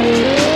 Yeah.